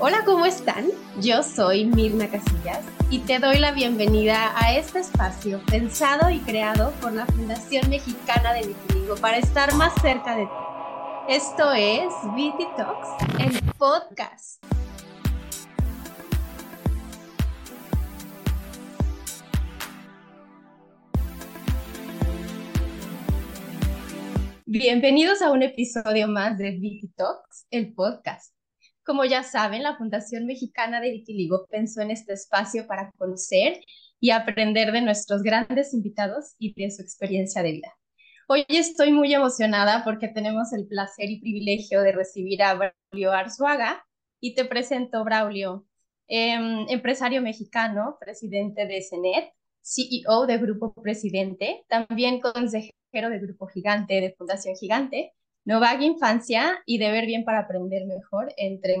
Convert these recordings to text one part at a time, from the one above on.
Hola, ¿cómo están? Yo soy Mirna Casillas y te doy la bienvenida a este espacio pensado y creado por la Fundación Mexicana de Vitiligo para estar más cerca de ti. Esto es Viti Talks, el podcast. Bienvenidos a un episodio más de Viti Talks, el podcast. Como ya saben, la Fundación Mexicana de Vitiligo pensó en este espacio para conocer y aprender de nuestros grandes invitados y de su experiencia de vida. Hoy estoy muy emocionada porque tenemos el placer y privilegio de recibir a Braulio Arzuaga y te presento Braulio, em, empresario mexicano, presidente de CENET, CEO de Grupo Presidente, también consejero de Grupo Gigante, de Fundación Gigante, no vaga infancia y de ver bien para aprender mejor, entre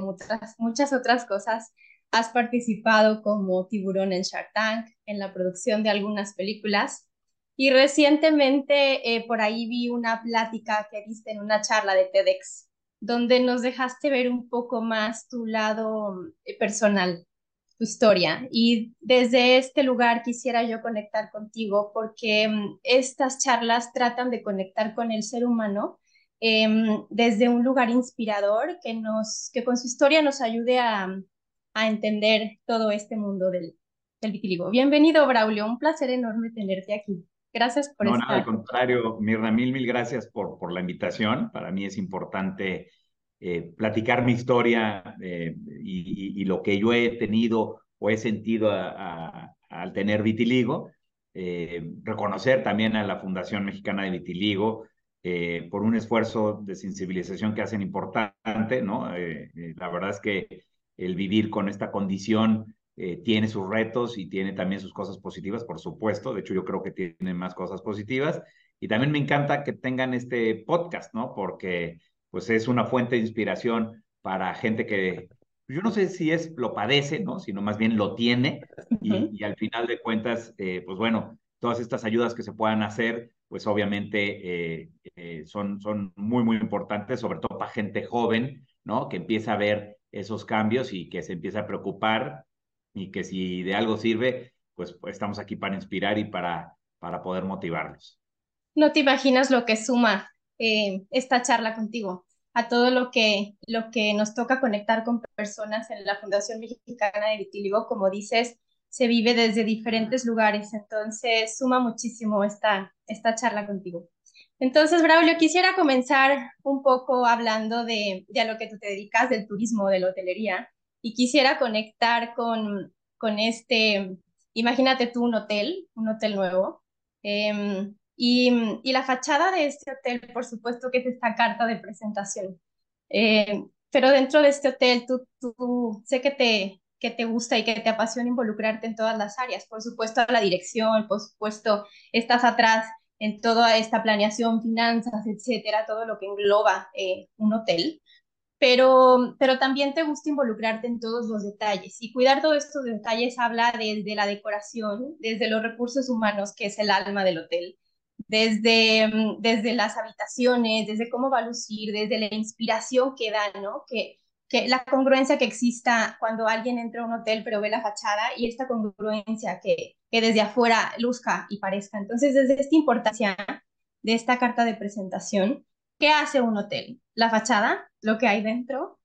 muchas, otras cosas. Has participado como tiburón en Shark Tank, en la producción de algunas películas y recientemente eh, por ahí vi una plática que diste en una charla de TEDx, donde nos dejaste ver un poco más tu lado eh, personal, tu historia. Y desde este lugar quisiera yo conectar contigo porque mm, estas charlas tratan de conectar con el ser humano Em, desde un lugar inspirador que, nos, que con su historia nos ayude a, a entender todo este mundo del, del vitiligo. Bienvenido, Braulio, un placer enorme tenerte aquí. Gracias por no, estar. No, al contrario, Mirna, mil, mil gracias por, por la invitación. Para mí es importante eh, platicar mi historia eh, y, y, lo que yo he tenido o he sentido a, a, al tener vitiligo. Eh, reconocer también a la Fundación Mexicana de Vitiligo, eh, por un esfuerzo de sensibilización que hacen importante, ¿no? Eh, eh, la verdad es que el vivir con esta condición tiene sus retos y tiene también sus cosas positivas, por supuesto. De hecho, yo creo que tiene más cosas positivas. Y también me encanta que tengan este podcast, ¿no? Porque pues es una fuente de inspiración para gente que yo no sé si es lo padece, ¿no? Sino más bien lo tiene y, y al final de cuentas, pues bueno, todas estas ayudas que se puedan hacer pues obviamente eh, eh, son, son muy, muy importantes, sobre todo para gente joven, ¿no? Que empieza a ver esos cambios y que se empieza a preocupar y que si de algo sirve, pues, estamos aquí para inspirar y para, para poder motivarlos. No te imaginas lo que suma eh, esta charla contigo, a todo lo que, lo que nos toca conectar con personas en la Fundación Mexicana de Vitiligo, como dices, se vive desde diferentes lugares, entonces suma muchísimo esta, esta charla contigo. Entonces, Braulio, quisiera comenzar un poco hablando de, de a lo que tú te dedicas, del turismo, de la hotelería, y quisiera conectar con, con este, imagínate tú un hotel, un hotel nuevo, eh, y, y, la fachada de este hotel, por supuesto que es esta carta de presentación. Eh, pero dentro de este hotel, tú, tú sé que te, que te gusta y que te apasiona involucrarte en todas las áreas. Por supuesto, la dirección, por supuesto, estás atrás en toda esta planeación, finanzas, etcétera, todo lo que engloba eh, un hotel. Pero, pero también te gusta involucrarte en todos los detalles. Y cuidar todos estos detalles habla desde la decoración, desde los recursos humanos, que es el alma del hotel, desde, mm, desde las habitaciones, desde cómo va a lucir, desde la inspiración que da, ¿no? Que, que la congruencia que exista cuando alguien entra a un hotel pero ve la fachada y esta congruencia que, que desde afuera luzca y parezca. Entonces, desde esta importancia de esta carta de presentación, ¿qué hace un hotel? La fachada, lo que hay dentro.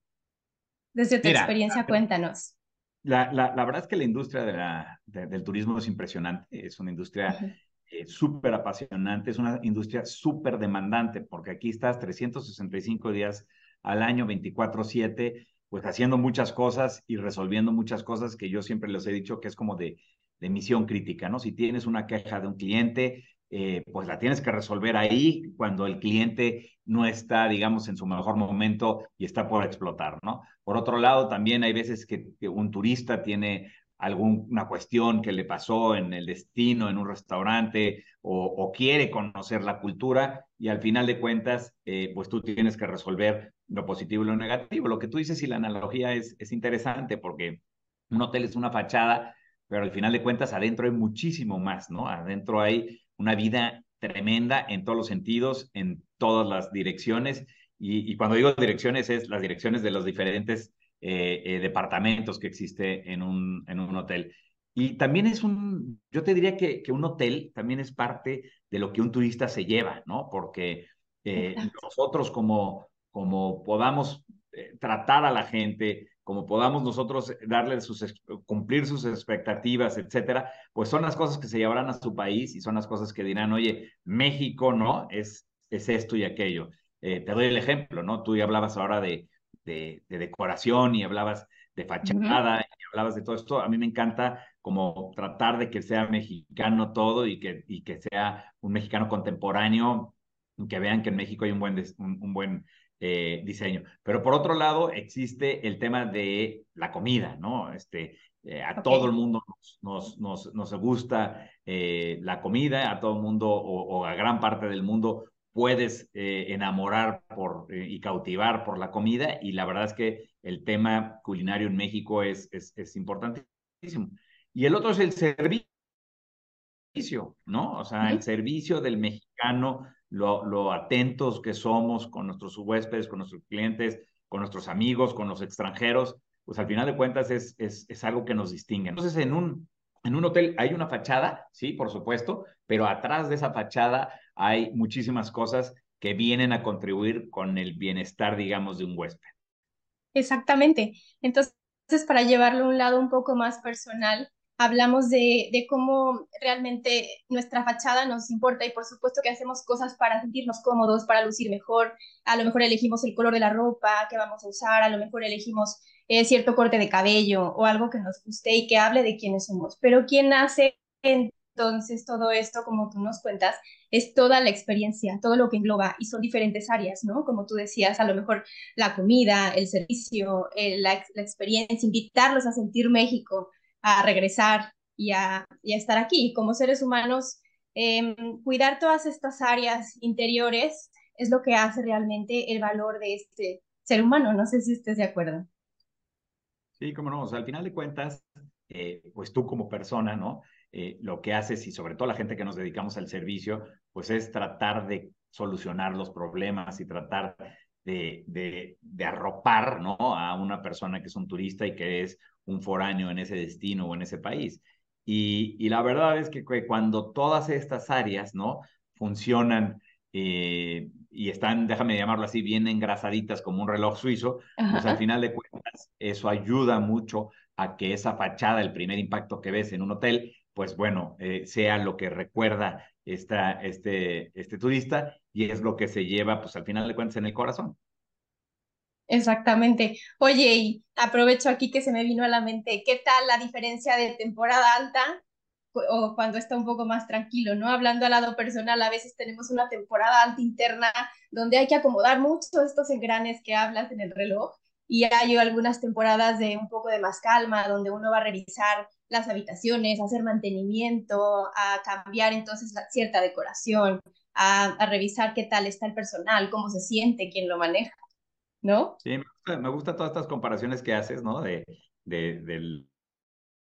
Desde tu experiencia, cuéntanos. La, la, la, verdad es que la industria de la, del turismo es impresionante, es una industria uh -huh. eh, súper apasionante, es una industria súper demandante, porque aquí estás 365 días al año 24/7, pues haciendo muchas cosas y resolviendo muchas cosas que yo siempre les he dicho que es como de, de misión crítica, ¿no? Si tienes una queja de un cliente, eh, pues la tienes que resolver ahí cuando el cliente no está, digamos, en su mejor momento y está por explotar, ¿no? Por otro lado, también hay veces que, que un turista tiene alguna cuestión que le pasó en el destino, en un restaurante, o, quiere conocer la cultura, y al final de cuentas, eh, pues tú tienes que resolver lo positivo y lo negativo. Lo que tú dices y la analogía es, es interesante porque un hotel es una fachada, pero al final de cuentas adentro hay muchísimo más, ¿no? Adentro hay una vida tremenda en todos los sentidos, en todas las direcciones, y cuando digo direcciones es las direcciones de los diferentes departamentos que existe en un, en un hotel. Y también es un, yo te diría que, que, un hotel también es parte de lo que un turista se lleva, ¿no? Porque nosotros como, como podamos tratar a la gente, como podamos nosotros darle sus, cumplir sus expectativas, etcétera, pues son las cosas que se llevarán a su país y son las cosas que dirán, oye, México, ¿no? Es, es esto y aquello. Eh, te doy el ejemplo, ¿no? Tú ya hablabas ahora de, de, decoración y hablabas de fachada y hablabas de todo esto. A mí me encanta como tratar de que sea mexicano todo y que, y que sea un mexicano contemporáneo, que vean que en México hay un buen, un, un buen eh, diseño. Pero por otro lado, existe el tema de la comida, ¿no? Este, eh, a todo el mundo nos, nos, nos, gusta eh, la comida, a todo el mundo o, a gran parte del mundo puedes enamorar por, y cautivar por la comida y la verdad es que el tema culinario en México es, es, es importantísimo. Y el otro es el servicio, ¿no? O sea, el servicio del mexicano lo, atentos que somos con nuestros huéspedes, con nuestros clientes, con nuestros amigos, con los extranjeros, pues al final de cuentas es, es, es algo que nos distingue. Entonces, en un, en un hotel hay una fachada, sí, por supuesto, pero atrás de esa fachada hay muchísimas cosas que vienen a contribuir con el bienestar, digamos, de un huésped. Exactamente. Entonces, para llevarlo a un lado un poco más personal, hablamos de, cómo realmente nuestra fachada nos importa y por supuesto que hacemos cosas para sentirnos cómodos, para lucir mejor. A lo mejor elegimos el color de la ropa que vamos a usar, a lo mejor elegimos eh, cierto corte de cabello o algo que nos guste y que hable de quiénes somos. Pero quien hace entonces todo esto, como tú nos cuentas, es toda la experiencia, todo lo que engloba y son diferentes áreas, ¿no? Como tú decías, a lo mejor la comida, el servicio, eh, la, la experiencia, invitarlos a sentir México, a regresar y a, y a estar aquí. Como seres humanos, eh, cuidar todas estas áreas interiores es lo que hace realmente el valor de este ser humano. No sé si estés de acuerdo. Sí, cómo no. O sea, al final de cuentas, eh, pues tú como persona, ¿no? Eh, lo que haces y sobre todo la gente que nos dedicamos al servicio, pues es tratar de solucionar los problemas y tratar de, arropar ¿no? a una persona que es un turista y que es un foráneo en ese destino o en ese país. Y, y la verdad es que cuando todas estas áreas ¿no? funcionan eh, y están, déjame llamarlo así, bien engrasaditas como un reloj suizo, pues al final de cuentas eso ayuda mucho a que esa fachada, el primer impacto que ves en un hotel, pues bueno, eh, sea lo que recuerda esta, este, este turista y es lo que se lleva, pues al final de cuentas, en el corazón. Exactamente. Oye, y aprovecho aquí que se me vino a la mente, ¿qué tal la diferencia de temporada alta o cuando está un poco más tranquilo, ¿no? Hablando al lado personal, a veces tenemos una temporada alta interna donde hay que acomodar mucho estos engranes que hablas en el reloj y hay algunas temporadas de un poco de más calma, donde uno va a revisar las habitaciones, hacer mantenimiento, a cambiar entonces la, cierta decoración, a, a revisar qué tal está el personal, cómo se siente, quién lo maneja. ¿no? Sí, me gusta, todas estas comparaciones que haces, ¿no? De, de,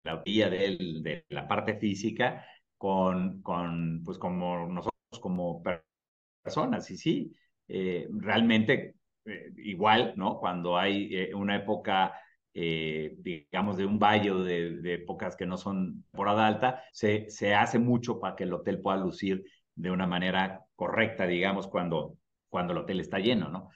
la vía de, la parte física con, con, pues como nosotros como personas, y sí, eh, realmente eh, igual, ¿no? Cuando hay eh, una época, digamos, de un valle de, de, épocas que no son temporada alta, se, se hace mucho para que el hotel pueda lucir de una manera correcta, digamos, cuando, cuando el hotel está lleno, ¿no?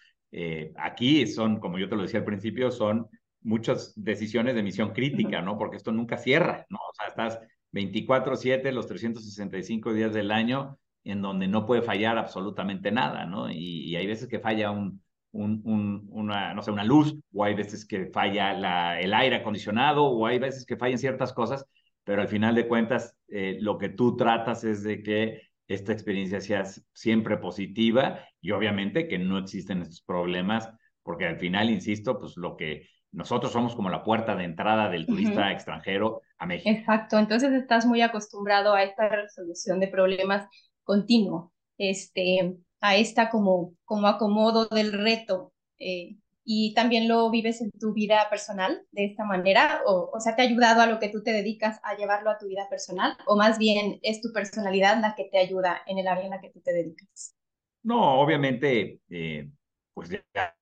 Aquí son, como yo te lo decía al principio, son muchas decisiones de misión crítica, ¿no? Porque esto nunca cierra, ¿no? O sea, estás 24/7 los 365 días del año en donde no puede fallar absolutamente nada, ¿no? Y, hay veces que falla un, un, un, una, no sé, una luz, o hay veces que falla la, el aire acondicionado, o hay veces que fallan ciertas cosas, pero al final de cuentas, eh, lo que tú tratas es de que esta experiencia sea siempre positiva y obviamente que no existen estos problemas, porque al final, insisto, pues lo que nosotros somos como la puerta de entrada del turista extranjero a México. Exacto, entonces estás muy acostumbrado a esta resolución de problemas continuo, este, a esta como, como acomodo del reto. Eh, y también lo vives en tu vida personal de esta manera? O, o sea, ¿te ha ayudado a lo que tú te dedicas a llevarlo a tu vida personal? ¿O más bien es tu personalidad la que te ayuda en el área en la que tú te dedicas? No, obviamente, eh, pues ya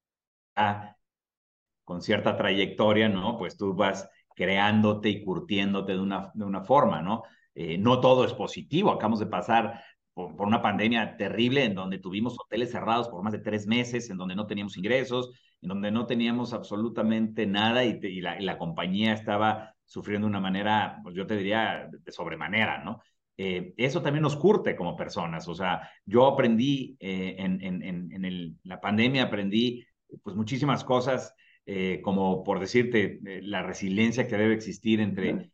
con cierta trayectoria, ¿no? Pues tú vas creándote y curtiéndote de una, de una forma, ¿no? Eh, no todo es positivo. Acabamos de pasar por, una pandemia terrible en donde tuvimos hoteles cerrados por más de tres meses, en donde no teníamos ingresos, en donde no teníamos absolutamente nada y, la, compañía estaba sufriendo de una manera, pues yo te diría, de sobremanera, ¿no? Eh, eso también nos curte como personas. O sea, yo aprendí eh, en, en, en la pandemia, aprendí pues muchísimas cosas, eh, como por decirte, la resiliencia que debe existir entre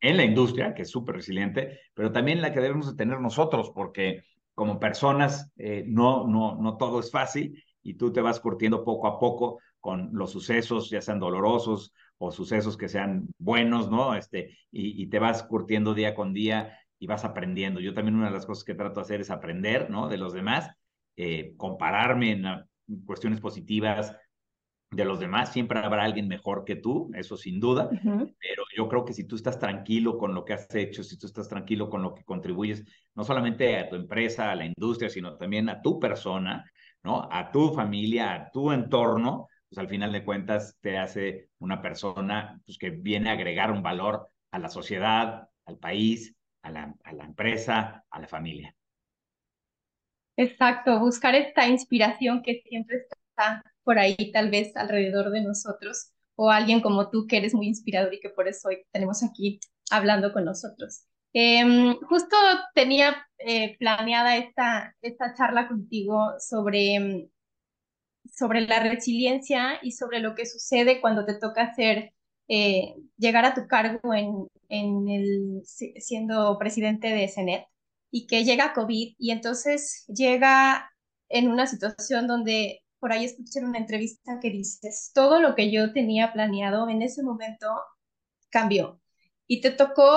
en, la industria, que es súper resiliente, pero también la que debemos de tener nosotros, porque como personas no, no, no todo es fácil y tú te vas curtiendo poco a poco con los sucesos, ya sean dolorosos o sucesos que sean buenos, ¿no? Este, y, y te vas curtiendo día con día y vas aprendiendo. Yo también una de las cosas que trato de hacer es aprender, ¿no? De los demás, eh, compararme en, cuestiones positivas de los demás. Siempre habrá alguien mejor que tú, eso sin duda, pero yo creo que si tú estás tranquilo con lo que has hecho, si tú estás tranquilo con lo que contribuyes, no solamente a tu empresa, a la industria, sino también a tu persona, ¿no? A tu familia, a tu entorno, pues al final de cuentas te hace una persona pues, que viene a agregar un valor a la sociedad, al país a la, a la empresa, a la familia. Exacto, buscar esta inspiración que siempre está por ahí, tal vez alrededor de nosotros, o alguien como tú que eres muy inspirador y que por eso hoy tenemos aquí hablando con nosotros. Em, justo tenía eh, planeada esta, esta charla contigo sobre, em, sobre la resiliencia y sobre lo que sucede cuando te toca hacer eh, llegar a tu cargo en, en el, siendo presidente de CENET y que llega COVID y entonces llega en una situación donde por ahí escuché una entrevista que dices, todo lo que yo tenía planeado en ese momento cambió y te tocó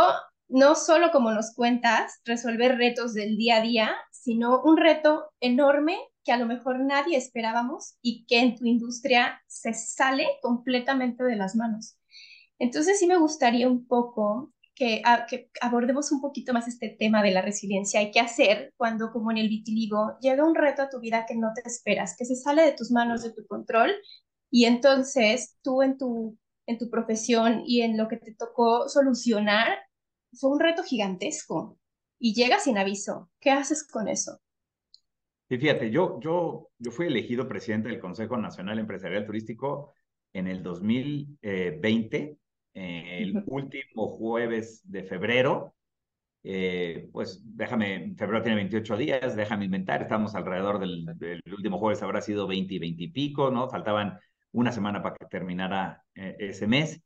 no solo como nos cuentas, resolver retos del día a día, sino un reto enorme que a lo mejor nadie esperábamos y que en tu industria se sale completamente de las manos. Entonces sí me gustaría un poco que, abordemos un poquito más este tema de la resiliencia y qué hacer cuando, como en el vitiligo, llega un reto a tu vida que no te esperas, que se sale de tus manos, de tu control, y entonces tú en tu, en tu profesión y en lo que te tocó solucionar, fue un reto gigantesco y llega sin aviso. ¿Qué haces con eso? Y fíjate, yo, yo, yo fui elegido presidente del Consejo Nacional Empresarial Turístico en el 2020 el último jueves de febrero. Eh, pues déjame, febrero tiene 28 días, déjame inventar, estamos alrededor del, último jueves, habrá sido 20 y 20 y pico, ¿no? Faltaban una semana para que terminara eh, ese mes.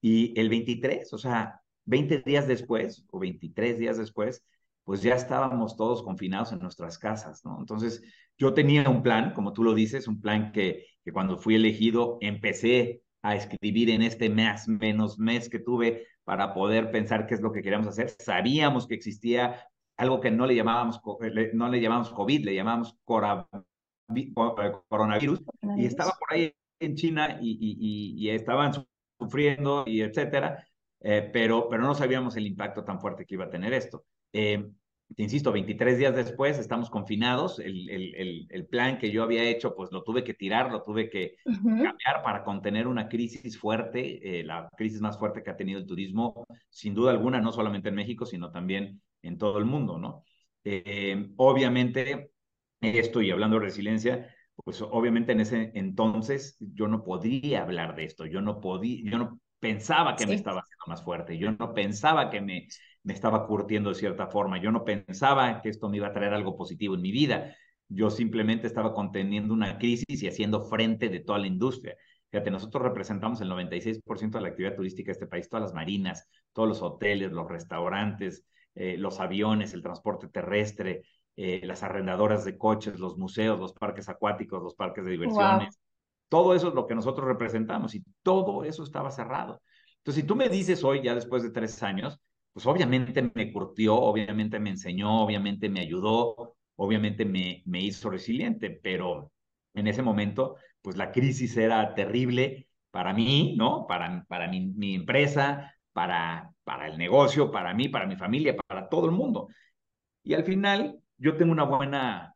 Y el 23, o sea, 20 días después, o 23 días después, pues ya estábamos todos confinados en nuestras casas, ¿no? Entonces, yo tenía un plan, como tú lo dices, un plan que, que cuando fui elegido empecé a escribir en este más menos mes que tuve para poder pensar qué es lo que queríamos hacer. Sabíamos que existía algo que no le llamábamos, eh, no le llamábamos COVID, le llamábamos coronavirus, y estaba por ahí en China y, y, estaban sufriendo y etcétera, eh, pero, pero no sabíamos el impacto tan fuerte que iba a tener esto. Eh, te insisto, 23 días después estamos confinados, el, el, el, plan que yo había hecho, pues lo tuve que tirar, lo tuve que cambiar para contener una crisis fuerte, eh, la crisis más fuerte que ha tenido el turismo, sin duda alguna, no solamente en México, sino también en todo el mundo, ¿no? Eh, obviamente, esto y hablando de resiliencia, pues obviamente en ese entonces yo no podría hablar de esto, yo no podía, yo no pensaba que me estaba haciendo más fuerte, yo no pensaba que me me estaba curtiendo de cierta forma. Yo no pensaba que esto me iba a traer algo positivo en mi vida. Yo simplemente estaba conteniendo una crisis y haciendo frente de toda la industria. Fíjate, nosotros representamos el 96% de la actividad turística de este país, todas las marinas, todos los hoteles, los restaurantes, eh, los aviones, el transporte terrestre, eh, las arrendadoras de coches, los museos, los parques acuáticos, los parques de diversiones. Todo eso es lo que nosotros representamos y todo eso estaba cerrado. Entonces, si tú me dices hoy, ya después de tres años, pues obviamente me curtió, obviamente me enseñó, obviamente me ayudó, obviamente me, me hizo resiliente, pero en ese momento, pues la crisis era terrible para mí, ¿no? Para, para mi, mi empresa, para, para el negocio, para mí, para mi familia, para todo el mundo. Y al final, yo tengo una buena,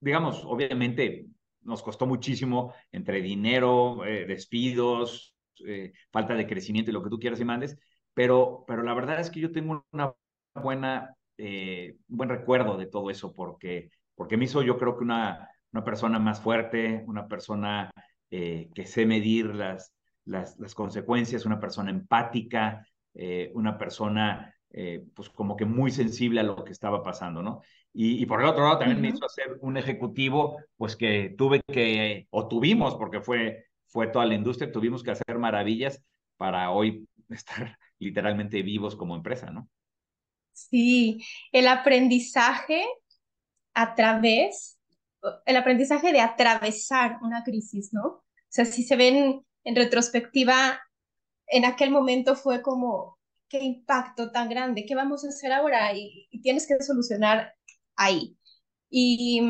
digamos, obviamente nos costó muchísimo entre dinero, eh, despidos, eh, falta de crecimiento y lo que tú quieras y mandes, pero, pero la verdad es que yo tengo una buena, un buen recuerdo de todo eso porque, porque me hizo yo creo que una, una persona más fuerte, una persona que sé medir las, las, las, consecuencias, una persona empática, una persona pues como que muy sensible a lo que estaba pasando, ¿no? Y, por el otro lado también me hizo hacer un ejecutivo, pues que tuve que, o tuvimos, porque fue, fue toda la industria, tuvimos que hacer maravillas para hoy estar literalmente vivos como empresa, ¿no? Sí, el aprendizaje a través, el aprendizaje de atravesar una crisis, ¿no? O sea, si se ven en retrospectiva, en aquel momento fue como, qué impacto tan grande, ¿qué vamos a hacer ahora? y tienes que solucionar ahí. Y,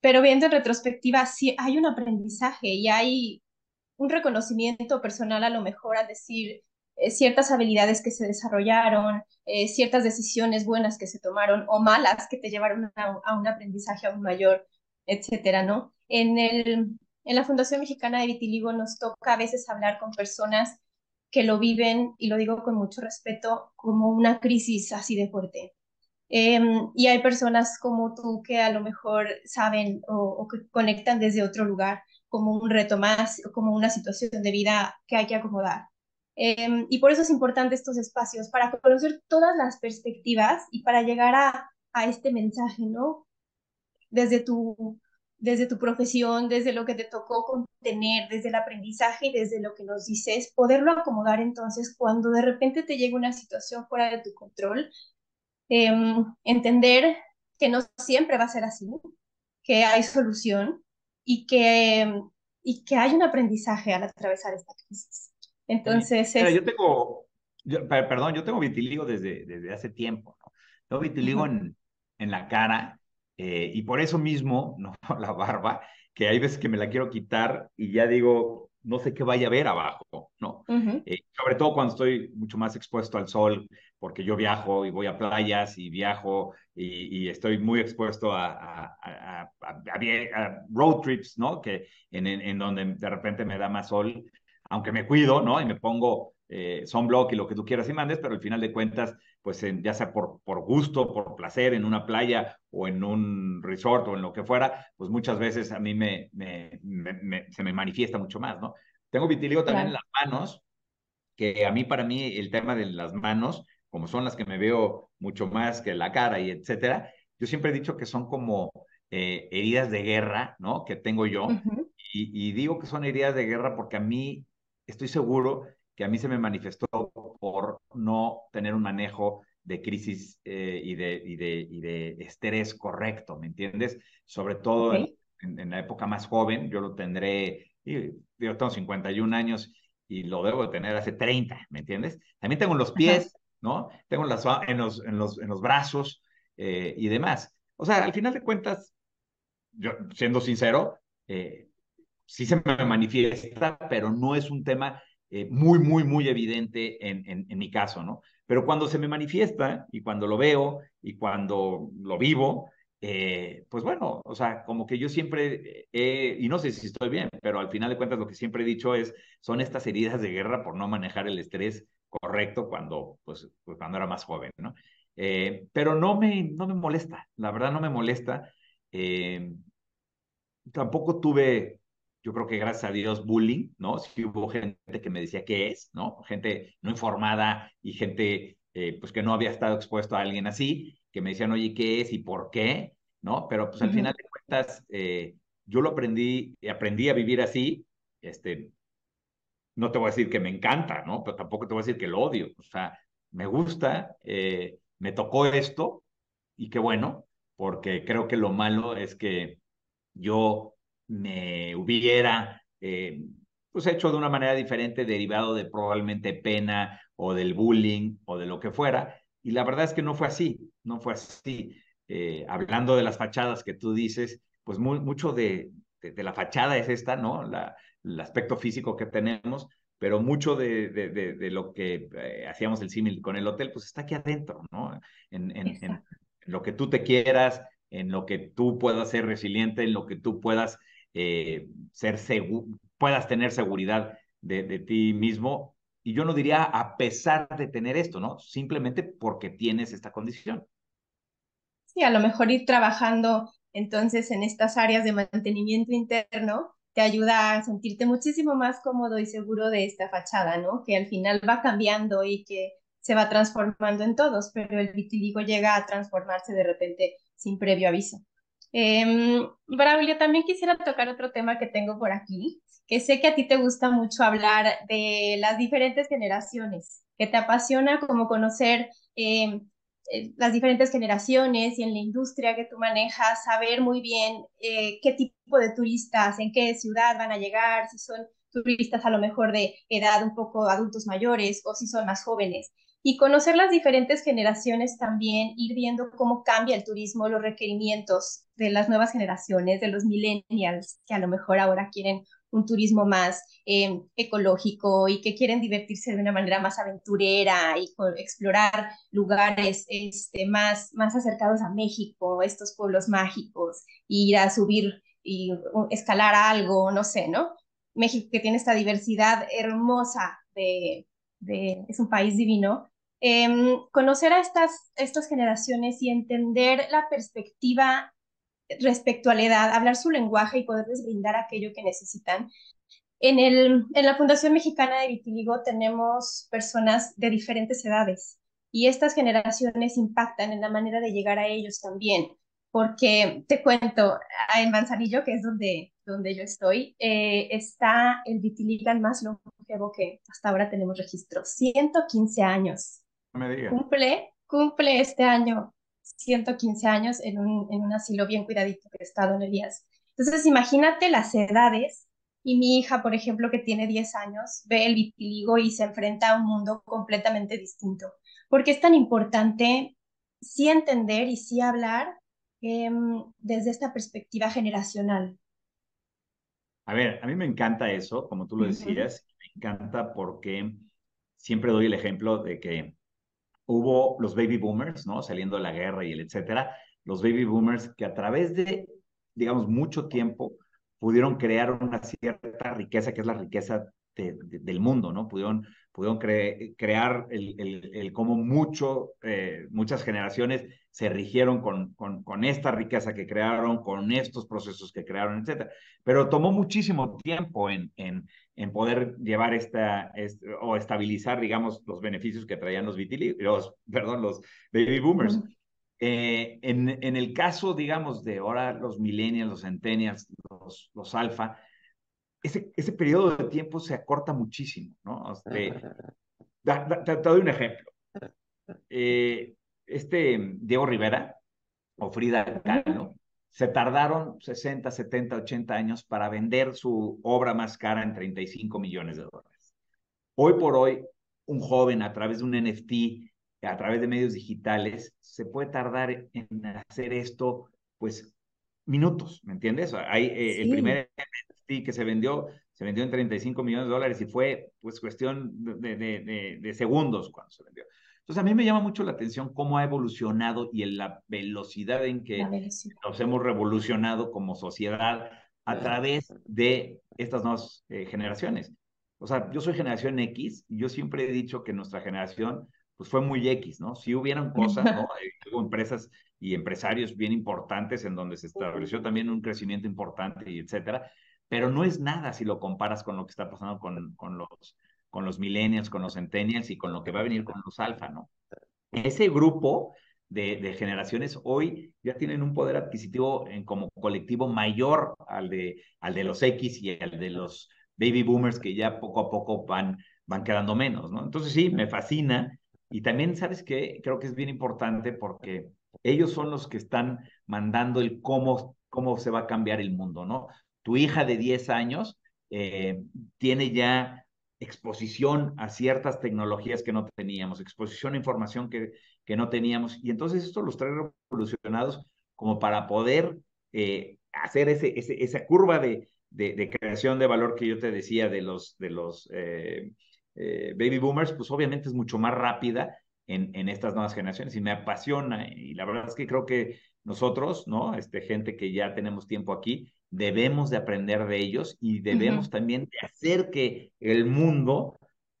pero viendo en retrospectiva, sí hay un aprendizaje y hay un reconocimiento personal a lo mejor al decir eh, ciertas habilidades que se desarrollaron, eh, ciertas decisiones buenas que se tomaron o malas que te llevaron a, un aprendizaje aún mayor, etcétera, ¿no? En, el, en la Fundación Mexicana de Vitiligo nos toca a veces hablar con personas que lo viven, y lo digo con mucho respeto, como una crisis así de fuerte. Em, y hay personas como tú que a lo mejor saben o, que conectan desde otro lugar, como un reto más, como una situación de vida que hay que acomodar. Em, y por eso es importante estos espacios, para conocer todas las perspectivas y para llegar a, a este mensaje, ¿no? Desde tu, desde tu profesión, desde lo que te tocó contener, desde el aprendizaje y desde lo que nos dices, poderlo acomodar entonces cuando de repente te llega una situación fuera de tu control, Em, entender que no siempre va a ser así, que hay solución y que, y que hay un aprendizaje al atravesar esta crisis. Entonces, es... yo tengo, perdón, yo tengo vitiligo desde, desde hace tiempo, ¿no? Tengo vitiligo en, en la cara eh, y por eso mismo, no la barba, que hay veces que me la quiero quitar y ya digo, no sé qué vaya a ver abajo, ¿no? Eh, sobre todo cuando estoy mucho más expuesto al sol, porque yo viajo y voy a playas y viajo y, estoy muy expuesto a, a, road trips, ¿no? Que en, en, donde de repente me da más sol, aunque me cuido, ¿no? Y me pongo eh, sunblock y lo que tú quieras y mandes, pero al final de cuentas, pues ya sea por, por gusto, por placer, en una playa o en un resort o en lo que fuera, pues muchas veces a mí me, me, se me manifiesta mucho más, ¿no? Tengo vitiligo también en las manos, que a mí, para mí, el tema de las manos, como son las que me veo mucho más que la cara y etcétera, yo siempre he dicho que son como eh, heridas de guerra, ¿no? Que tengo yo. y, y, digo que son heridas de guerra porque a mí estoy seguro que a mí se me manifestó por no tener un manejo de crisis eh, y, de, y, de, y de estrés correcto, ¿me entiendes? Sobre todo en, la época más joven, yo lo tendré, yo tengo 51 años y lo debo de tener hace 30, ¿me entiendes? También tengo en los pies, ¿no? Tengo en, las, en, los, en, los, en los brazos eh, y demás. O sea, al final de cuentas, yo siendo sincero, eh, sí se me manifiesta, pero no es un tema eh, muy, muy, muy evidente en, en, mi caso, ¿no? Pero cuando se me manifiesta y cuando lo veo y cuando lo vivo, eh, pues bueno, o sea, como que yo siempre, y no sé si estoy bien, pero al final de cuentas lo que siempre he dicho es, son estas heridas de guerra por no manejar el estrés correcto cuando, pues, pues cuando era más joven, ¿no? Eh, pero no me, no me molesta, la verdad no me molesta. tampoco tuve yo creo que gracias a Dios, bullying, ¿no? Sí hubo gente que me decía qué es, ¿no? Gente no informada y gente, eh, pues, que no había estado expuesto a alguien así, que me decían, oye, ¿qué es y por qué? ¿No? Pero, pues, al final de cuentas, eh, yo lo aprendí, aprendí a vivir así, este, no te voy a decir que me encanta, ¿no? Pero tampoco te voy a decir que lo odio, o sea, me gusta, eh, me tocó esto y qué bueno, porque creo que lo malo es que yo me hubiera eh, pues hecho de una manera diferente, derivado de probablemente pena o del bullying o de lo que fuera. Y la verdad es que no fue así, no fue así. Eh, hablando de las fachadas que tú dices, pues mucho de, de, la fachada es esta, ¿no? La, el aspecto físico que tenemos, pero mucho de, de lo que eh, hacíamos el símil con el hotel, pues está aquí adentro, ¿no? En, en, en, lo que tú te quieras, en lo que tú puedas ser resiliente, en lo que tú puedas eh, ser puedas tener seguridad de, de ti mismo. Y yo no diría a pesar de tener esto, ¿no? Simplemente porque tienes esta condición. Sí, a lo mejor ir trabajando entonces en estas áreas de mantenimiento interno te ayuda a sentirte muchísimo más cómodo y seguro de esta fachada, ¿no? Que al final va cambiando y que se va transformando en todos, pero el vitiligo llega a transformarse de repente sin previo aviso. Eh, Braulio, también quisiera tocar otro tema que tengo por aquí, que sé que a ti te gusta mucho hablar de las diferentes generaciones, que te apasiona como conocer eh, eh, las diferentes generaciones y en la industria que tú manejas, saber muy bien eh, qué tipo de turistas, en qué ciudad van a llegar, si son turistas a lo mejor de edad un poco adultos mayores o si son más jóvenes. Y conocer las diferentes generaciones también, ir viendo cómo cambia el turismo, los requerimientos de las nuevas generaciones, de los millennials, que a lo mejor ahora quieren un turismo más eh, ecológico y que quieren divertirse de una manera más aventurera y explorar lugares este, más, más acercados a México, estos pueblos mágicos, ir a subir y escalar algo, no sé, ¿no? México que tiene esta diversidad hermosa de, de es un país divino. Eh, conocer a estas, estas generaciones y entender la perspectiva respecto a la edad, hablar su lenguaje y poderles brindar aquello que necesitan. En, el, en la Fundación Mexicana de Vitiligo tenemos personas de diferentes edades y estas generaciones impactan en la manera de llegar a ellos también, porque te cuento, en Manzanillo, que es donde, donde yo estoy, eh, está el vitiligan más longevo que hasta ahora tenemos registro, 115 años. Me Cumple, cumple este año 115 años en un, en un asilo bien cuidadito que está Don Elías. Entonces, imagínate las edades y mi hija, por ejemplo, que tiene 10 años, ve el vitiligo y se enfrenta a un mundo completamente distinto. Porque es tan importante sí entender y sí hablar em, desde esta perspectiva generacional. A ver, a mí me encanta eso, como tú lo decías, me encanta porque siempre doy el ejemplo de que hubo los baby boomers, ¿no? Saliendo de la guerra y el etcétera, los baby boomers que a través de, digamos, mucho tiempo pudieron crear una cierta riqueza, que es la riqueza del mundo, ¿no? Pudieron, pudieron crear el, el, cómo mucho, eh, muchas generaciones se rigieron con, con, con, esta riqueza que crearon, con estos procesos que crearon, etcétera. Pero tomó muchísimo tiempo en, en, en poder llevar esta, o estabilizar, digamos, los beneficios que traían los los, perdón, los baby boomers. eh, en, en, el caso, digamos, de ahora los millennials, los centennials, los, los alfa, ese, ese periodo de tiempo se acorta muchísimo, ¿no? Este, da, da, te, te, doy un ejemplo. Eh, este Diego Rivera o Frida Kahlo, se tardaron 60, 70, 80 años para vender su obra más cara en 35 millones de dólares. Hoy por hoy, un joven a través de un NFT, a través de medios digitales, se puede tardar en hacer esto, pues, minutos, ¿me entiendes? Hay eh, sí. el primer NFT que se vendió, se vendió en 35 millones de dólares y fue, pues, cuestión de, de, de, de segundos cuando se vendió. Entonces, a mí me llama mucho la atención cómo ha evolucionado y en la velocidad en que nos hemos revolucionado como sociedad a través de estas nuevas eh, generaciones. O sea, yo soy generación X y yo siempre he dicho que nuestra generación pues fue muy X, ¿no? Si hubieran cosas, ¿no? Hubo empresas y empresarios bien importantes en donde se estableció también un crecimiento importante y etcétera, pero no es nada si lo comparas con lo que está pasando con, con los con los millennials, con los centennials y con lo que va a venir con los alfa, ¿no? Ese grupo de, de, generaciones hoy ya tienen un poder adquisitivo en, como colectivo mayor al de, al de los X y al de los baby boomers que ya poco a poco van, van quedando menos, ¿no? Entonces sí, me fascina. Y también, ¿sabes qué? Creo que es bien importante porque ellos son los que están mandando el cómo, cómo se va a cambiar el mundo, ¿no? Tu hija de 10 años eh, tiene ya exposición a ciertas tecnologías que no teníamos, exposición a información que, que no teníamos. Y entonces esto los trae revolucionados como para poder eh, hacer ese, esa curva de, de, de, creación de valor que yo te decía de los, de los eh, eh, baby boomers, pues obviamente es mucho más rápida en, en estas nuevas generaciones y me apasiona. Y la verdad es que creo que nosotros, ¿no? Este, gente que ya tenemos tiempo aquí, debemos de aprender de ellos y debemos también de hacer que el mundo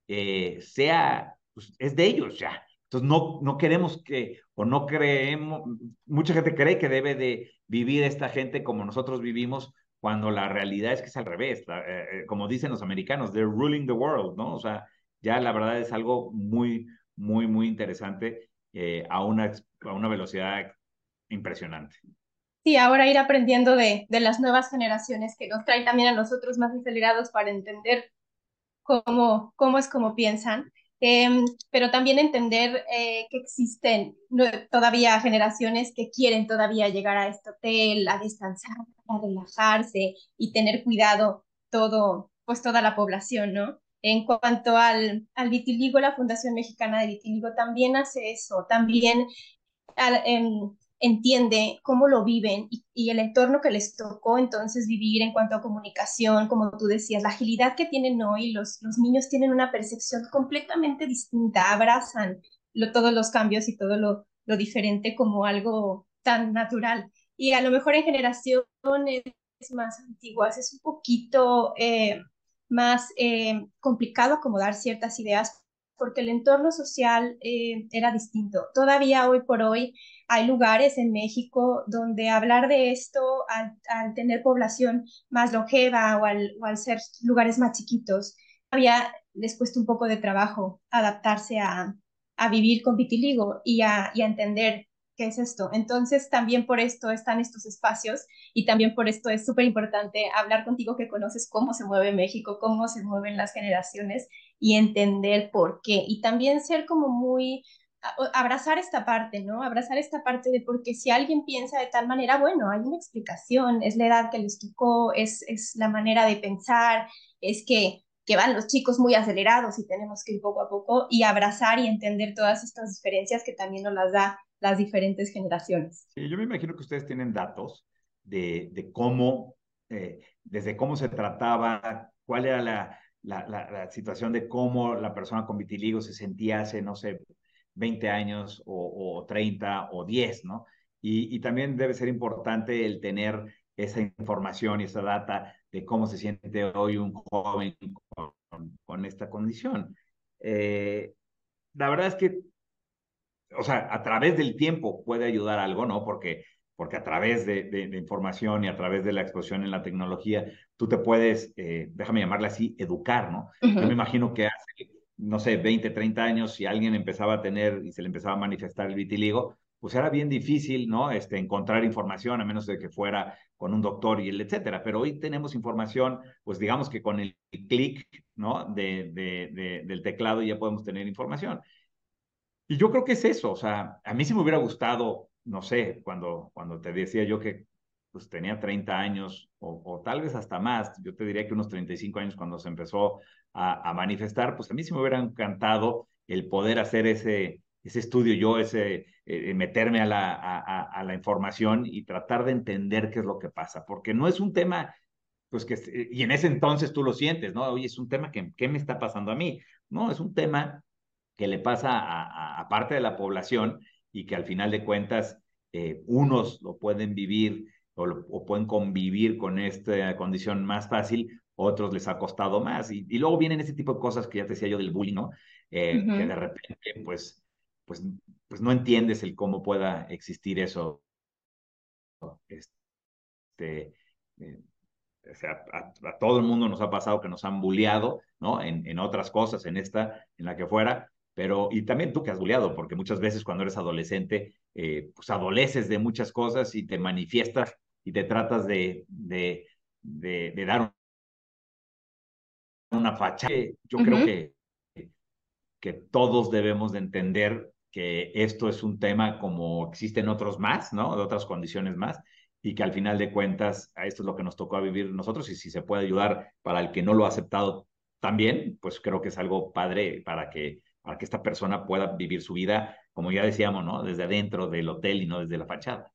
eh, sea, pues, es de ellos ya. Entonces no, no queremos que, o no creemos, mucha gente cree que debe de vivir esta gente como nosotros vivimos, cuando la realidad es que es al revés, eh, eh, como dicen los americanos, they're ruling the world, ¿no? O sea, ya la verdad es algo muy, muy, muy interesante a, una, a una velocidad impresionante. Sí, ahora ir aprendiendo de, de las nuevas generaciones que nos traen también a nosotros más acelerados para entender cómo, cómo es como piensan, em, pero también entender eh, que existen todavía generaciones que quieren todavía llegar a este hotel, a descansar, a relajarse y tener cuidado todo, pues toda la población, ¿no? En cuanto al, al vitiligo, la Fundación Mexicana de Vitiligo también hace eso, también em, entiende cómo lo viven y, el entorno que les tocó entonces vivir en cuanto a comunicación, como tú decías, la agilidad que tienen hoy, los, los niños tienen una percepción completamente distinta, abrazan todos los cambios y todo lo, lo diferente como algo tan natural. Y a lo mejor en generaciones más antiguas es un poquito eh, más eh, complicado acomodar ciertas ideas porque el entorno social eh, era distinto. Todavía hoy por hoy hay lugares en México donde hablar de esto al, tener población más longeva o al, ser lugares más chiquitos, todavía les cuesta un poco de trabajo adaptarse a, vivir con vitiligo y a, entender qué es esto. Entonces, también por esto están estos espacios y también por esto es súper importante hablar contigo que conoces cómo se mueve México, cómo se mueven las generaciones y entender por qué. Y también ser como muy, abrazar esta parte, ¿no? Abrazar esta parte de porque si alguien piensa de tal manera, bueno, hay una explicación, es la edad que les tocó, es, es la manera de pensar, es que que van los chicos muy acelerados y tenemos que ir poco a poco y abrazar y entender todas estas diferencias que también nos las da las diferentes generaciones. Sí, yo me imagino que ustedes tienen datos de, de cómo, eh, desde cómo se trataba, cuál era la, la, la, situación de cómo la persona con vitiligo se sentía hace, no sé, 20 años o, o 30 o 10, ¿no? Y, y, también debe ser importante el tener esa información y esa data de cómo se siente hoy un joven con, con esta condición. Eh, la verdad es que o sea, a través del tiempo puede ayudar algo, ¿no? Porque, porque a través de, de, información y a través de la exposición en la tecnología, tú te puedes, eh, déjame llamarle así, educar, ¿no? Yo me imagino que hace, no sé, 20, 30 años, si alguien empezaba a tener y se le empezaba a manifestar el vitiligo, pues era bien difícil, ¿no? Este, encontrar información, a menos de que fuera con un doctor y el etcétera. Pero hoy tenemos información, pues digamos que con el clic, ¿no? De, de, del teclado ya podemos tener información. Y yo creo que es eso, o sea, a mí sí me hubiera gustado, no sé, cuando, cuando te decía yo que pues tenía 30 años o, tal vez hasta más, yo te diría que unos 35 años cuando se empezó a, manifestar, pues a mí sí me hubiera encantado el poder hacer ese, ese estudio yo, ese eh, meterme a la, a, la información y tratar de entender qué es lo que pasa, porque no es un tema, pues que, y en ese entonces tú lo sientes, ¿no? Oye, es un tema que, ¿qué me está pasando a mí? No, es un tema que le pasa a, parte de la población y que al final de cuentas eh, unos lo pueden vivir o, pueden convivir con esta condición más fácil, otros les ha costado más. Y, luego vienen ese tipo de cosas que ya te decía yo del bullying, ¿no? Eh, que de repente, pues, pues, pues no entiendes el cómo pueda existir eso. Este, eh, o sea, a, todo el mundo nos ha pasado que nos han bulleado, ¿no? En, en otras cosas, en esta, en la que fuera, pero, y también tú que has bulleado, porque muchas veces cuando eres adolescente, eh, pues adoleces de muchas cosas y te manifiestas y te tratas de, de, de, dar una facha. Yo creo que, que todos debemos de entender que esto es un tema como existen otros más, ¿no? De otras condiciones más, y que al final de cuentas, a esto es lo que nos tocó vivir nosotros, y si se puede ayudar para el que no lo ha aceptado también, pues creo que es algo padre para que para que esta persona pueda vivir su vida, como ya decíamos, ¿no? Desde adentro del hotel y no desde la fachada.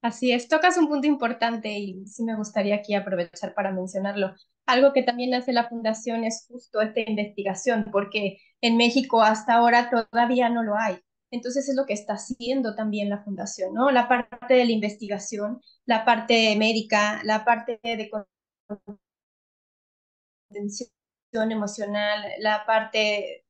Así es, tocas un punto importante y sí me gustaría aquí aprovechar para mencionarlo. Algo que también hace la fundación es justo esta investigación, porque en México hasta ahora todavía no lo hay. Entonces es lo que está haciendo también la fundación, ¿no? La parte de la investigación, la parte médica, la parte de contención emocional, la parte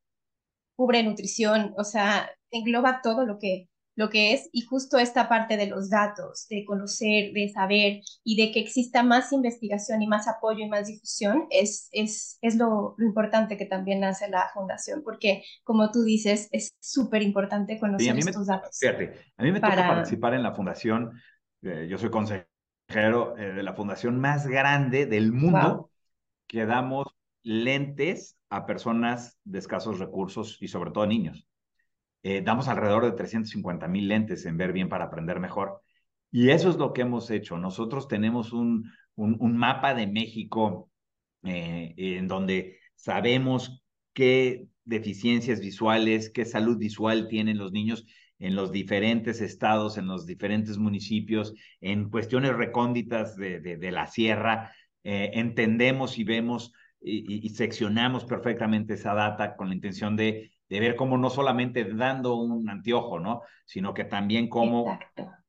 cubre nutrición, o sea, engloba todo lo que lo que es, y justo esta parte de los datos, de conocer, de saber y de que exista más investigación y más apoyo y más difusión, es, es, es lo, importante que también hace la fundación, porque como tú dices, es súper importante conocer estos datos. Fíjate, a mí me toca participar en la fundación, eh, yo soy consejero eh, de la fundación más grande del mundo, que damos lentes a personas de escasos recursos y sobre todo niños. Eh, damos alrededor de 350 mil lentes en Ver Bien para Aprender Mejor. Y eso es lo que hemos hecho. Nosotros tenemos un, un, mapa de México eh, en donde sabemos qué deficiencias visuales, qué salud visual tienen los niños en los diferentes estados, en los diferentes municipios, en cuestiones recónditas de, de, la sierra. Eh, entendemos y vemos y, seccionamos perfectamente esa data con la intención de de ver cómo no solamente dando un anteojo, ¿no? Sino que también cómo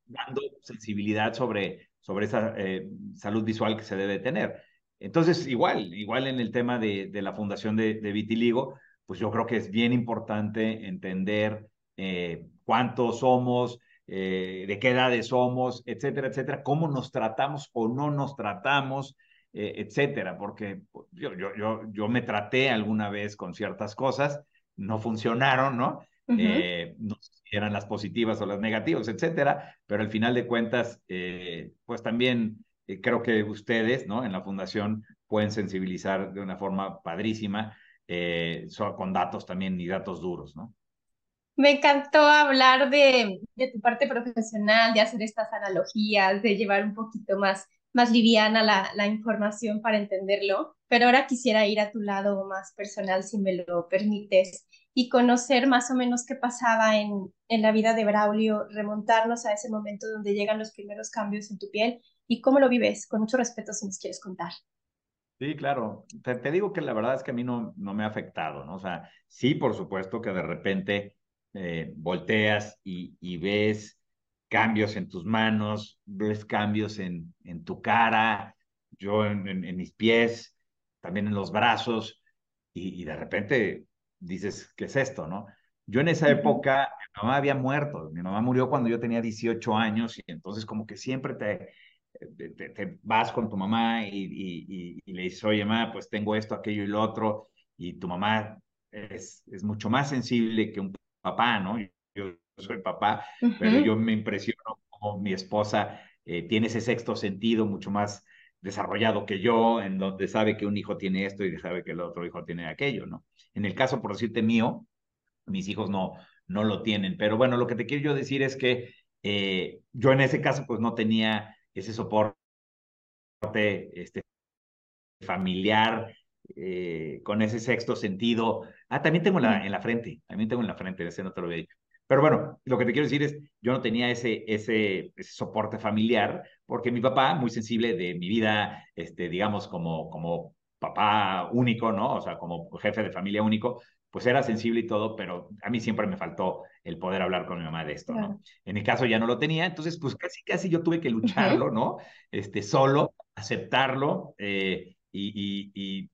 dando sensibilidad sobre, sobre esa eh, salud visual que se debe tener. Entonces, igual, igual en el tema de, de la fundación de, de, Vitiligo, pues yo creo que es bien importante entender eh, cuántos somos, eh, de qué edades somos, etcétera, etcétera, cómo nos tratamos o no nos tratamos, etcétera, porque yo, yo, yo, yo me traté alguna vez con ciertas cosas no funcionaron, ¿no? Eh, no eran las positivas o las negativas, etcétera, pero al final de cuentas, eh, pues también eh, creo que ustedes, ¿no? En la fundación pueden sensibilizar de una forma padrísima, con datos también y datos duros, ¿no? Me encantó hablar de, de, tu parte profesional, de hacer estas analogías, de llevar un poquito más, más liviana la, información para entenderlo pero ahora quisiera ir a tu lado más personal, si me lo permites, y conocer más o menos qué pasaba en, en la vida de Braulio, remontarnos a ese momento donde llegan los primeros cambios en tu piel y cómo lo vives, con mucho respeto si nos quieres contar. Sí, claro. Te, digo que la verdad es que a mí no, no me ha afectado, ¿no? O sea, sí, por supuesto que de repente eh, volteas y, y, ves cambios en tus manos, ves cambios en, en tu cara, yo en, en mis pies, también en los brazos, y, de repente dices, ¿qué es esto, no? Yo en esa época, mi mamá había muerto, mi mamá murió cuando yo tenía 18 años, y entonces como que siempre te, te, vas con tu mamá y, y, le dices, oye, mamá, pues tengo esto, aquello y lo otro, y tu mamá es, es mucho más sensible que un papá, ¿no? Yo soy papá, pero yo me impresiono como mi esposa eh, tiene ese sexto sentido mucho más desarrollado que yo, en donde sabe que un hijo tiene esto y sabe que el otro hijo tiene aquello, ¿no? En el caso, por decirte mío, mis hijos no, no lo tienen. Pero bueno, lo que te quiero yo decir es que eh, yo en ese caso, pues no tenía ese soporte este, familiar, eh, con ese sexto sentido. Ah, también tengo en la, en la frente, también tengo en la frente, ese no te lo había dicho. Pero bueno, lo que te quiero decir es, yo no tenía ese, ese, soporte familiar, porque mi papá, muy sensible de mi vida, este, digamos, como, como papá único, ¿no? O sea, como jefe de familia único, pues era sensible y todo, pero a mí siempre me faltó el poder hablar con mi mamá de esto, ¿no? En mi caso ya no lo tenía, entonces pues casi, casi yo tuve que lucharlo, ¿no? Este, solo, aceptarlo eh, y, y,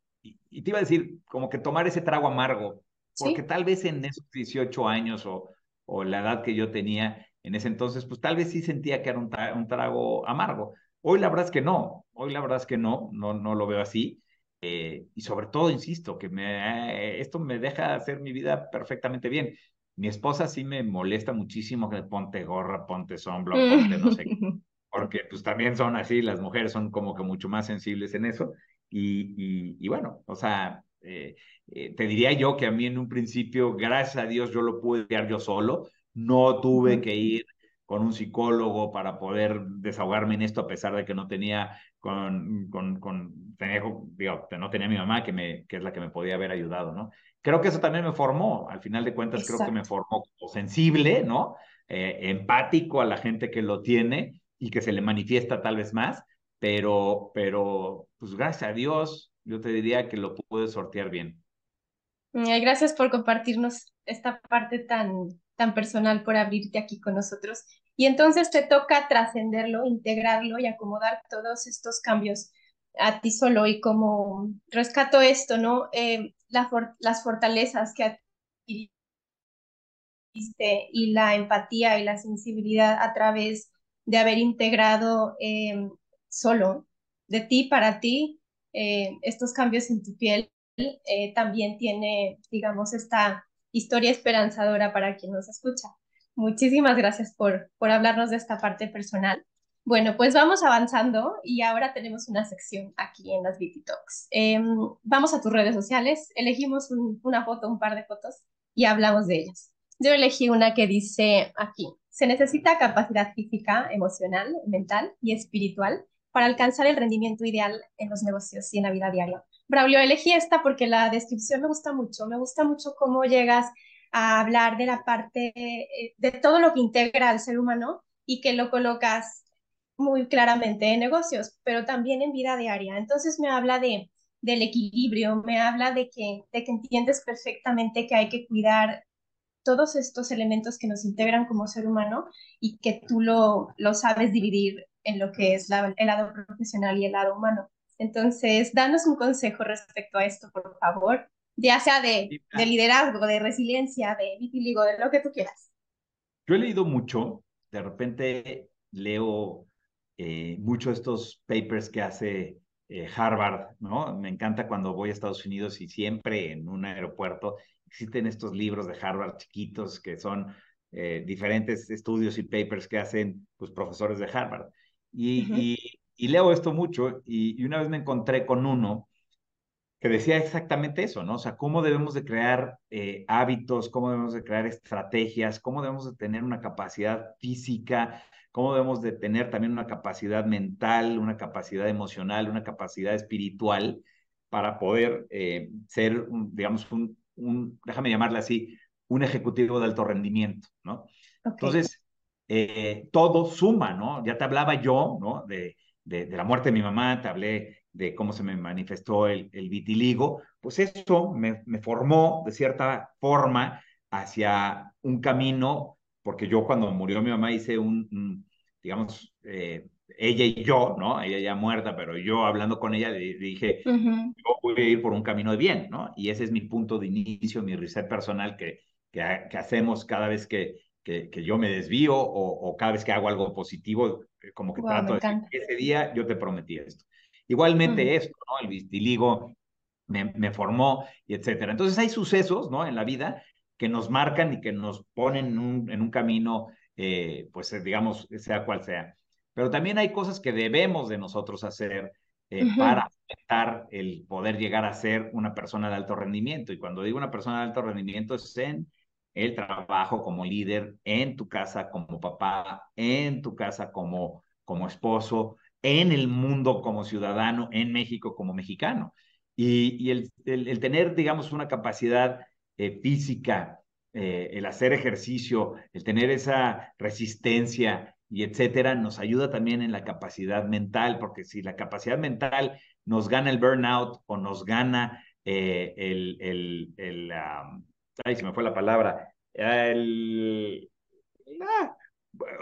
y, te iba a decir, como que tomar ese trago amargo, porque tal vez en esos 18 años o, o la edad que yo tenía en ese entonces, pues tal vez sí sentía que era un, trago amargo. Hoy la verdad es que no, hoy la verdad es que no, no, no lo veo así. Eh, y sobre todo, insisto, que me, esto me deja hacer mi vida perfectamente bien. Mi esposa sí me molesta muchísimo que ponte gorra, ponte sombra, ponte no sé porque pues también son así, las mujeres son como que mucho más sensibles en eso. Y, y, bueno, o sea, eh, eh, te diría yo que a mí en un principio, gracias a Dios, yo lo pude crear yo solo. No tuve que ir con un psicólogo para poder desahogarme en esto, a pesar de que no tenía con, con, con tenía, digo, no tenía mi mamá, que, me, que es la que me podía haber ayudado, ¿no? Creo que eso también me formó, al final de cuentas, creo que me formó sensible, ¿no? Eh, empático a la gente que lo tiene y que se le manifiesta tal vez más, pero, pero, pues gracias a Dios, yo te diría que lo pude sortear bien. Gracias por compartirnos esta parte tan, tan personal por abrirte aquí con nosotros. Y entonces te toca trascenderlo, integrarlo y acomodar todos estos cambios a ti solo y como rescato esto, ¿no? Eh, las fortalezas que adquiriste y la empatía y la sensibilidad a través de haber integrado eh, solo de ti para ti eh, estos cambios en tu piel, también tiene, digamos, esta historia esperanzadora para quien nos escucha. Muchísimas gracias por, por hablarnos de esta parte personal. Bueno, pues vamos avanzando y ahora tenemos una sección aquí en las Beauty Talks. Em, vamos a tus redes sociales, elegimos una foto, un par de fotos y hablamos de ellas. Yo elegí una que dice aquí, se necesita capacidad física, emocional, mental y espiritual para alcanzar el rendimiento ideal en los negocios y en la vida diaria. Braulio, elegí esta porque la descripción me gusta mucho, me gusta mucho cómo llegas a hablar de la parte, eh, de todo lo que integra al ser humano y que lo colocas muy claramente en negocios, pero también en vida diaria. Entonces me habla de, del equilibrio, me habla de que, de que entiendes perfectamente que hay que cuidar todos estos elementos que nos integran como ser humano y que tú lo, lo sabes dividir en lo que es el lado profesional y el lado humano. Entonces, danos un consejo respecto a esto, por favor, ya sea de, de liderazgo, de resiliencia, de vitiligo, de lo que tú quieras. Yo he leído mucho, de repente leo eh, muchos estos papers que hace eh, Harvard, ¿no? Me encanta cuando voy a Estados Unidos y siempre en un aeropuerto existen estos libros de Harvard chiquitos que son eh, diferentes estudios y papers que hacen pues, profesores de Harvard. Y, y, leo esto mucho y, una vez me encontré con uno que decía exactamente eso, ¿no? O sea, cómo debemos de crear eh, hábitos, cómo debemos de crear estrategias, cómo debemos de tener una capacidad física, cómo debemos de tener también una capacidad mental, una capacidad emocional, una capacidad espiritual para poder eh, ser, digamos, un, un, déjame llamarle así, un ejecutivo de alto rendimiento, ¿no? Entonces, eh, todo suma, ¿no? Ya te hablaba yo, ¿no? De, de, la muerte de mi mamá, te hablé de cómo se me manifestó el, el vitiligo, pues eso me, me, formó de cierta forma hacia un camino, porque yo cuando murió mi mamá hice un, digamos, eh, ella y yo, ¿no? Ella ya muerta, pero yo hablando con ella le, dije, yo voy a ir por un camino de bien, ¿no? Y ese es mi punto de inicio, mi reset personal que, que, hacemos cada vez que, que, yo me desvío o, cada vez que hago algo positivo, eh, como que trato de decir, ese día yo te prometí esto. Igualmente esto, ¿no? El vistiligo me, me, formó y etcétera. Entonces hay sucesos, ¿no? En la vida que nos marcan y que nos ponen en un, en un camino, eh, pues digamos, sea cual sea pero también hay cosas que debemos de nosotros hacer eh, para aumentar el poder llegar a ser una persona de alto rendimiento. Y cuando digo una persona de alto rendimiento es en el trabajo como líder, en tu casa como papá, en tu casa como, como esposo, en el mundo como ciudadano, en México como mexicano. Y, y el, el, tener, digamos, una capacidad eh, física, eh, el hacer ejercicio, el tener esa resistencia, y etcétera, nos ayuda también en la capacidad mental, porque si la capacidad mental nos gana el burnout o nos gana eh, el, el, el ay, se me fue la palabra, el, ah,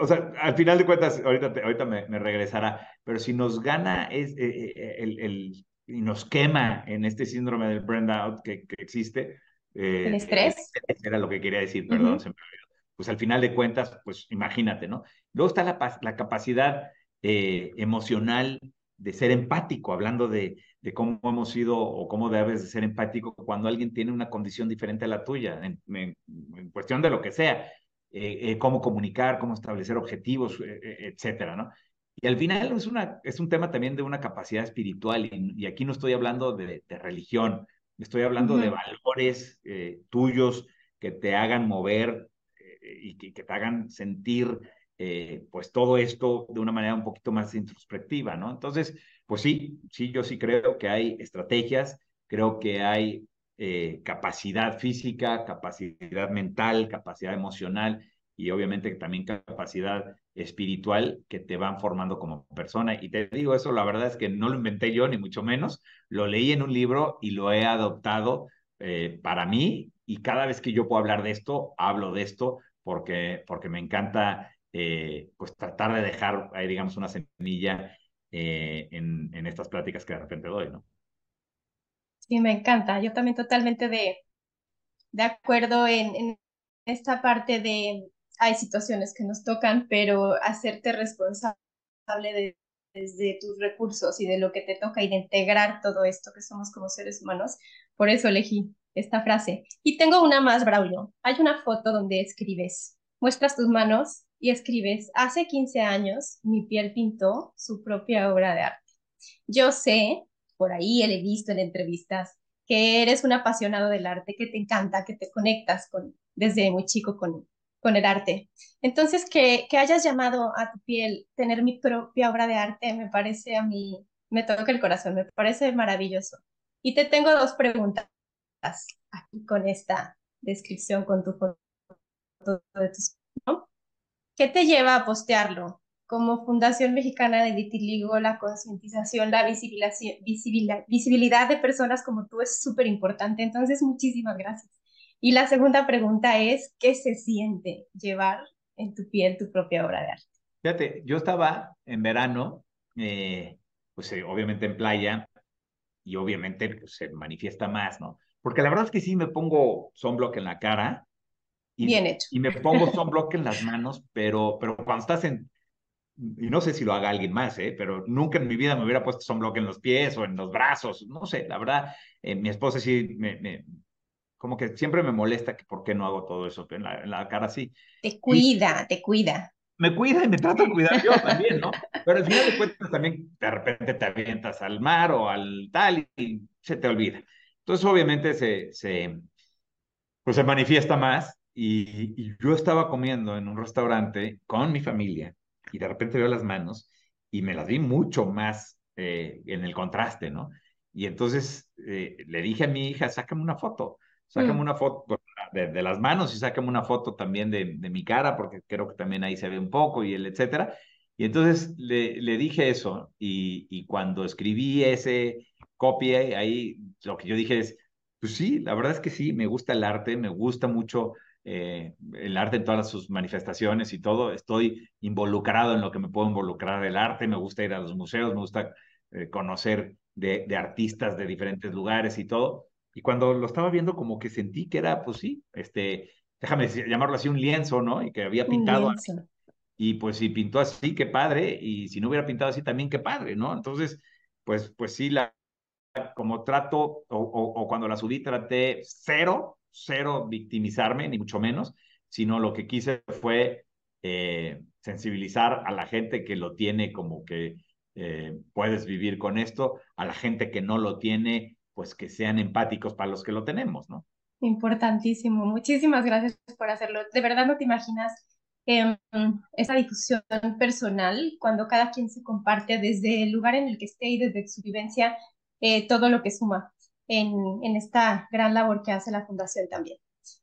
o sea, al final de cuentas, ahorita, ahorita me, me, regresará, pero si nos gana es, eh, eh, el, el, y nos quema en este síndrome del burnout que, que existe. el estrés. Era lo que quería decir, perdón, se me olvidó pues al final de cuentas, pues imagínate, ¿no? Luego está la, la capacidad eh, emocional de ser empático, hablando de, de, cómo hemos sido o cómo debes de ser empático cuando alguien tiene una condición diferente a la tuya, en, cuestión de lo que sea, eh, eh, cómo comunicar, cómo establecer objetivos, etcétera, ¿no? Y al final es, una, es un tema también de una capacidad espiritual, y, aquí no estoy hablando de, de religión, estoy hablando de valores tuyos que te hagan mover y que, te hagan sentir eh, pues todo esto de una manera un poquito más introspectiva, ¿no? Entonces, pues sí, sí, yo sí creo que hay estrategias, creo que hay eh, capacidad física, capacidad mental, capacidad emocional y obviamente también capacidad espiritual que te van formando como persona. Y te digo eso, la verdad es que no lo inventé yo, ni mucho menos, lo leí en un libro y lo he adoptado eh, para mí y cada vez que yo puedo hablar de esto, hablo de esto porque, porque me encanta eh, pues tratar de dejar ahí, digamos, una semilla eh, en, en estas pláticas que de repente doy, ¿no? Sí, me encanta. Yo también totalmente de, de acuerdo en, en esta parte de hay situaciones que nos tocan, pero hacerte responsable de, desde tus recursos y de lo que te toca y de integrar todo esto que somos como seres humanos. Por eso elegí esta frase. Y tengo una más, Braulio. Hay una foto donde escribes, muestras tus manos y escribes, hace 15 años mi piel pintó su propia obra de arte. Yo sé, por ahí he visto en entrevistas, que eres un apasionado del arte, que te encanta, que te conectas con, desde muy chico con, con el arte. Entonces, que, que hayas llamado a tu piel tener mi propia obra de arte, me parece a mí, me toca el corazón, me parece maravilloso. Y te tengo dos preguntas aquí con esta descripción, con tu foto de tus... ¿Qué te lleva a postearlo? Como Fundación Mexicana de Vitiligo, la concientización, la visibilidad, de personas como tú es súper importante. Entonces, muchísimas gracias. Y la segunda pregunta es, ¿qué se siente llevar en tu piel tu propia obra de arte? Fíjate, yo estaba en verano, eh, pues eh, obviamente en playa, y obviamente pues, se manifiesta más, ¿no? Porque la verdad es que sí me pongo sunblock en la cara. Y, Bien hecho. Y me pongo sunblock en las manos, pero, pero cuando estás en, y no sé si lo haga alguien más, ¿eh? pero nunca en mi vida me hubiera puesto sunblock en los pies o en los brazos, no sé, la verdad, eh, mi esposa sí me, me, como que siempre me molesta que por qué no hago todo eso en la, en la cara así. Te cuida, te cuida. Me cuida y me trato de cuidar yo también, ¿no? Pero al final de cuentas también de repente te avientas al mar o al tal y se te olvida. Entonces obviamente se, se, pues se manifiesta más y, y yo estaba comiendo en un restaurante con mi familia y de repente veo las manos y me las vi mucho más eh, en el contraste, ¿no? Y entonces eh, le dije a mi hija, sácame una foto sácame mm. una foto de, las manos y sácame una foto también de, de, mi cara, porque creo que también ahí se ve un poco y el etcétera. Y entonces le, le dije eso y, y, cuando escribí ese copie, ahí lo que yo dije es, pues sí, la verdad es que sí, me gusta el arte, me gusta mucho eh, el arte en todas sus manifestaciones y todo, estoy involucrado en lo que me puedo involucrar el arte, me gusta ir a los museos, me gusta eh, conocer de, de artistas de diferentes lugares y todo. Y cuando lo estaba viendo, como que sentí que era, pues sí, este, déjame llamarlo así, un lienzo, ¿no? Y que había pintado. Y pues si pintó así, qué padre. Y si no hubiera pintado así, también qué padre, ¿no? Entonces, pues, pues sí, la, como trato, o, o, cuando la subí, traté cero, cero victimizarme, ni mucho menos, sino lo que quise fue eh, sensibilizar a la gente que lo tiene como que eh, puedes vivir con esto, a la gente que no lo tiene, pues que sean empáticos para los que lo tenemos, ¿no? Importantísimo. Muchísimas gracias por hacerlo. De verdad no te imaginas eh, esa difusión personal cuando cada quien se comparte desde el lugar en el que esté y desde su vivencia eh, todo lo que suma en, esta gran labor que hace la Fundación también.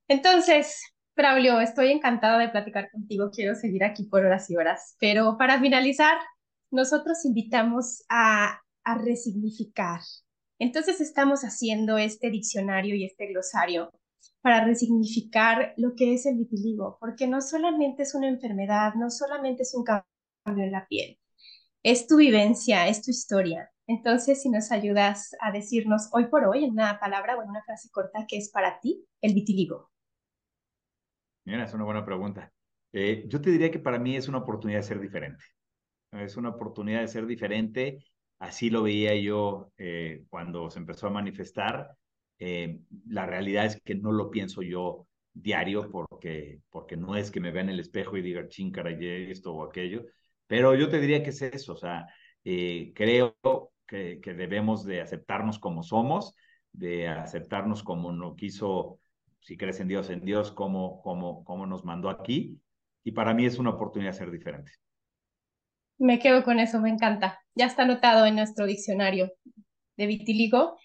Entonces, Braulio, estoy encantada de platicar contigo. Quiero seguir aquí por horas y horas. Pero para finalizar, nosotros invitamos a, a resignificar, entonces estamos haciendo este diccionario y este glosario para resignificar lo que es el vitiligo, porque no solamente es una enfermedad, no solamente es un cambio en la piel, es tu vivencia, es tu historia. Entonces, si nos ayudas a decirnos hoy por hoy en una palabra o en una frase corta, ¿qué es para ti el vitiligo? Mira, es una buena pregunta. Eh, yo te diría que para mí es una oportunidad de ser diferente. Es una oportunidad de ser diferente Así lo veía yo eh, cuando se empezó a manifestar. Eh, la realidad es que no lo pienso yo diario porque, porque no es que me vea en el espejo y diga, ching, caray, esto o aquello, pero yo te diría que es eso, o sea, eh, creo que, debemos de aceptarnos como somos, de aceptarnos como no quiso, si crees en Dios, en Dios, como, como, como nos mandó aquí, y para mí es una oportunidad de ser diferente. Me quedo con eso, me encanta. Ya está anotado en nuestro diccionario de vitiligo.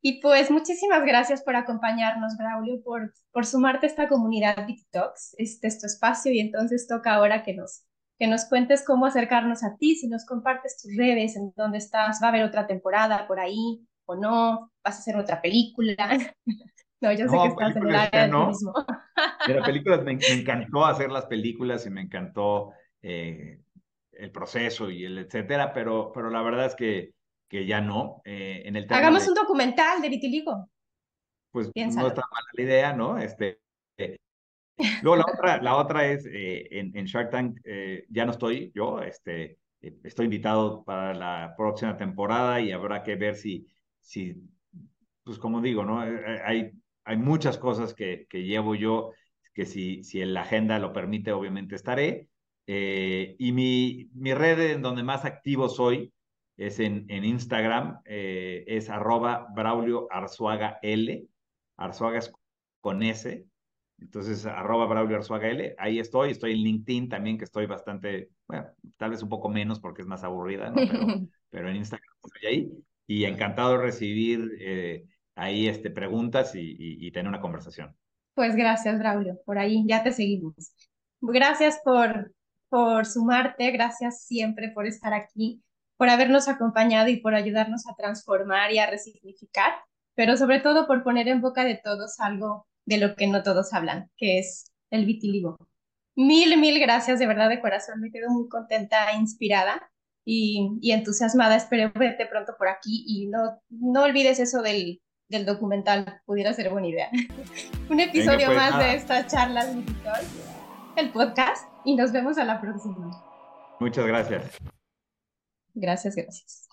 Y pues muchísimas gracias por acompañarnos, Braulio, por, por sumarte a esta comunidad TikToks. Este es tu espacio y entonces toca ahora que nos, que nos cuentes cómo acercarnos a ti, si nos compartes tus redes, en dónde estás, va a haber otra temporada por ahí o no, vas a hacer otra película. no, yo sé que estás en el área del turismo. Mira, películas, me, encantó hacer las películas y me encantó eh, el proceso y el etcétera, pero, pero la verdad es que, que ya no. Eh, en el Hagamos un documental de vitiligo. Pues no está mala la idea, ¿no? Este, eh, luego la otra, la otra es en, en, Shark Tank, ya no estoy yo, este, estoy invitado para la próxima temporada y habrá que ver si, si pues como digo, ¿no? Hay hay muchas cosas que, que llevo yo, que si, si la agenda lo permite, obviamente estaré. Eh, y mi, mi red en donde más activo soy es en, Instagram, eh, es arroba Braulio Arzuaga Arzuaga es con S, entonces arroba Braulio Arzuaga L, ahí estoy, estoy en LinkedIn también, que estoy bastante, bueno, tal vez un poco menos porque es más aburrida, ¿no? pero, pero en Instagram estoy ahí, y encantado de recibir eh, ahí este, preguntas y, y, tener una conversación. Pues gracias, Braulio, por ahí ya te seguimos. Gracias por, por sumarte, gracias siempre por estar aquí, por habernos acompañado y por ayudarnos a transformar y a resignificar, pero sobre todo por poner en boca de todos algo de lo que no todos hablan, que es el vitiligo. Mil, mil gracias, de verdad, de corazón, me quedo muy contenta inspirada y, y entusiasmada. Espero verte pronto por aquí y no, no olvides eso del, del documental pudiera ser buena idea. Un episodio pues, más de esta charla digital, el podcast, y nos vemos a la próxima. Muchas gracias. Gracias, gracias.